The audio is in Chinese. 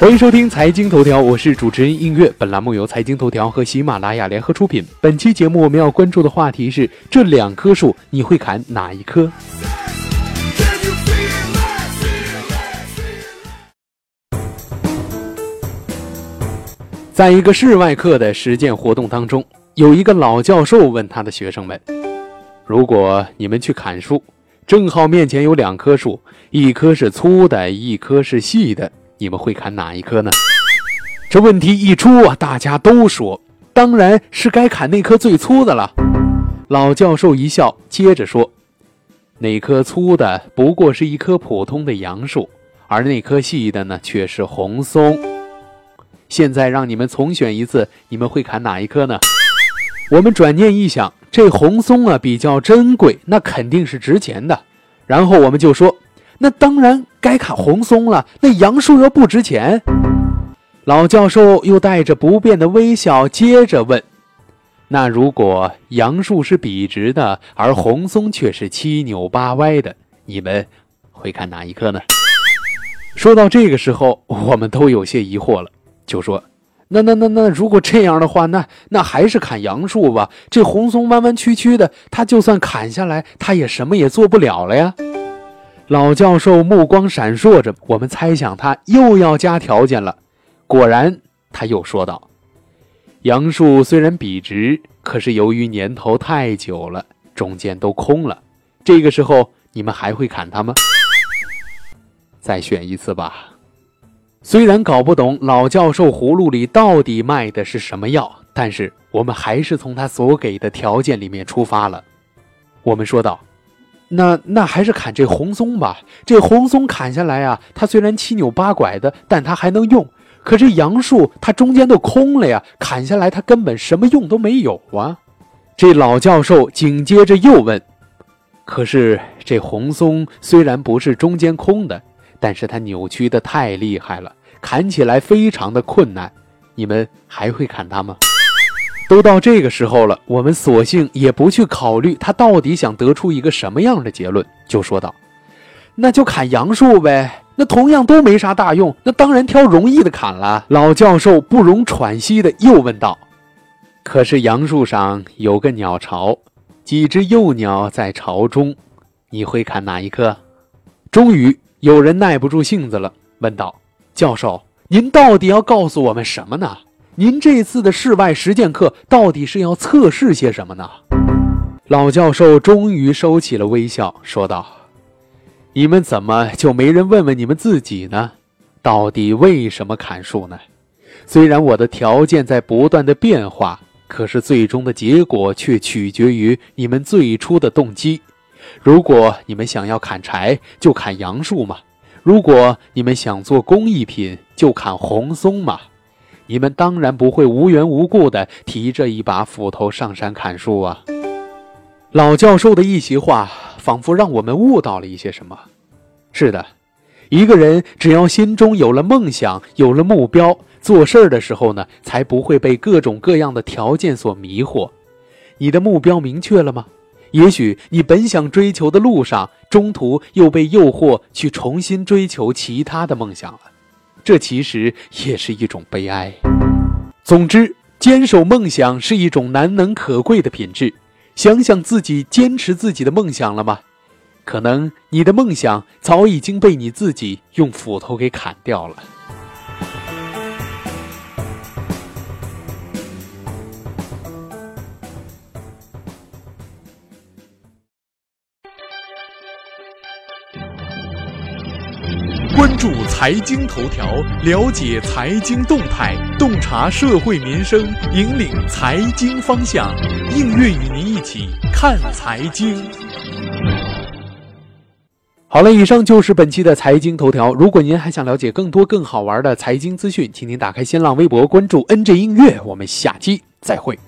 欢迎收听财经头条，我是主持人映月。本栏目由财经头条和喜马拉雅联合出品。本期节目我们要关注的话题是：这两棵树你会砍哪一棵？在一个室外课的实践活动当中，有一个老教授问他的学生们：“如果你们去砍树，正好面前有两棵树，一棵是粗的，一棵是细的，你们会砍哪一棵呢？”这问题一出啊，大家都说：“当然是该砍那棵最粗的了。”老教授一笑，接着说：“那棵粗的不过是一棵普通的杨树，而那棵细的呢，却是红松。”现在让你们重选一次，你们会砍哪一棵呢？我们转念一想，这红松啊比较珍贵，那肯定是值钱的。然后我们就说，那当然该砍红松了。那杨树又不值钱。老教授又带着不变的微笑接着问：那如果杨树是笔直的，而红松却是七扭八歪的，你们会砍哪一棵呢？说到这个时候，我们都有些疑惑了。就说，那那那那，如果这样的话，那那还是砍杨树吧。这红松弯弯曲曲的，它就算砍下来，它也什么也做不了了呀。老教授目光闪烁着，我们猜想他又要加条件了。果然，他又说道：“杨树虽然笔直，可是由于年头太久了，中间都空了。这个时候，你们还会砍它吗？再选一次吧。”虽然搞不懂老教授葫芦里到底卖的是什么药，但是我们还是从他所给的条件里面出发了。我们说道：“那那还是砍这红松吧。这红松砍下来啊，它虽然七扭八拐的，但它还能用。可这杨树它中间都空了呀，砍下来它根本什么用都没有啊。”这老教授紧接着又问：“可是这红松虽然不是中间空的？”但是它扭曲的太厉害了，砍起来非常的困难。你们还会砍它吗？都到这个时候了，我们索性也不去考虑他到底想得出一个什么样的结论，就说道：“那就砍杨树呗。那同样都没啥大用，那当然挑容易的砍了。”老教授不容喘息的又问道：“可是杨树上有个鸟巢，几只幼鸟在巢中，你会砍哪一棵？”终于。有人耐不住性子了，问道：“教授，您到底要告诉我们什么呢？您这次的室外实践课到底是要测试些什么呢？”老教授终于收起了微笑，说道：“你们怎么就没人问问你们自己呢？到底为什么砍树呢？虽然我的条件在不断的变化，可是最终的结果却取决于你们最初的动机。”如果你们想要砍柴，就砍杨树嘛；如果你们想做工艺品，就砍红松嘛。你们当然不会无缘无故的提着一把斧头上山砍树啊！老教授的一席话，仿佛让我们悟到了一些什么。是的，一个人只要心中有了梦想，有了目标，做事儿的时候呢，才不会被各种各样的条件所迷惑。你的目标明确了吗？也许你本想追求的路上，中途又被诱惑去重新追求其他的梦想了，这其实也是一种悲哀。总之，坚守梦想是一种难能可贵的品质。想想自己坚持自己的梦想了吗？可能你的梦想早已经被你自己用斧头给砍掉了。注财经头条，了解财经动态，洞察社会民生，引领财经方向。映月与您一起看财经。好了，以上就是本期的财经头条。如果您还想了解更多更好玩的财经资讯，请您打开新浪微博关注 NJ 音乐。我们下期再会。